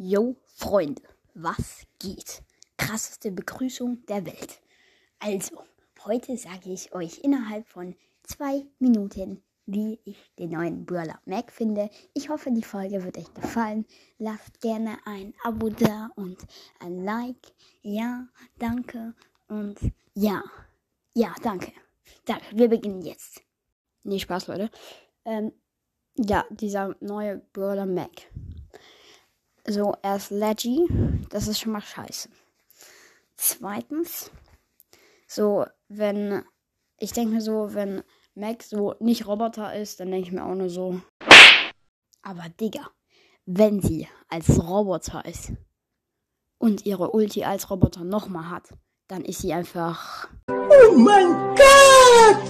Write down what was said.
Yo, Freunde, was geht? Krasseste Begrüßung der Welt. Also, heute sage ich euch innerhalb von zwei Minuten, wie ich den neuen Brawler Mac finde. Ich hoffe, die Folge wird euch gefallen. Lasst gerne ein Abo da und ein Like. Ja, danke. Und ja, ja, danke. Danke. Wir beginnen jetzt. Nee, Spaß, Leute. Ähm, ja, dieser neue Brawler Mac. So, er ist Leggy. Das ist schon mal scheiße. Zweitens, so, wenn, ich denke mir so, wenn Mac so nicht Roboter ist, dann denke ich mir auch nur so. Aber Digga, wenn sie als Roboter ist und ihre Ulti als Roboter nochmal hat, dann ist sie einfach. Oh mein Gott!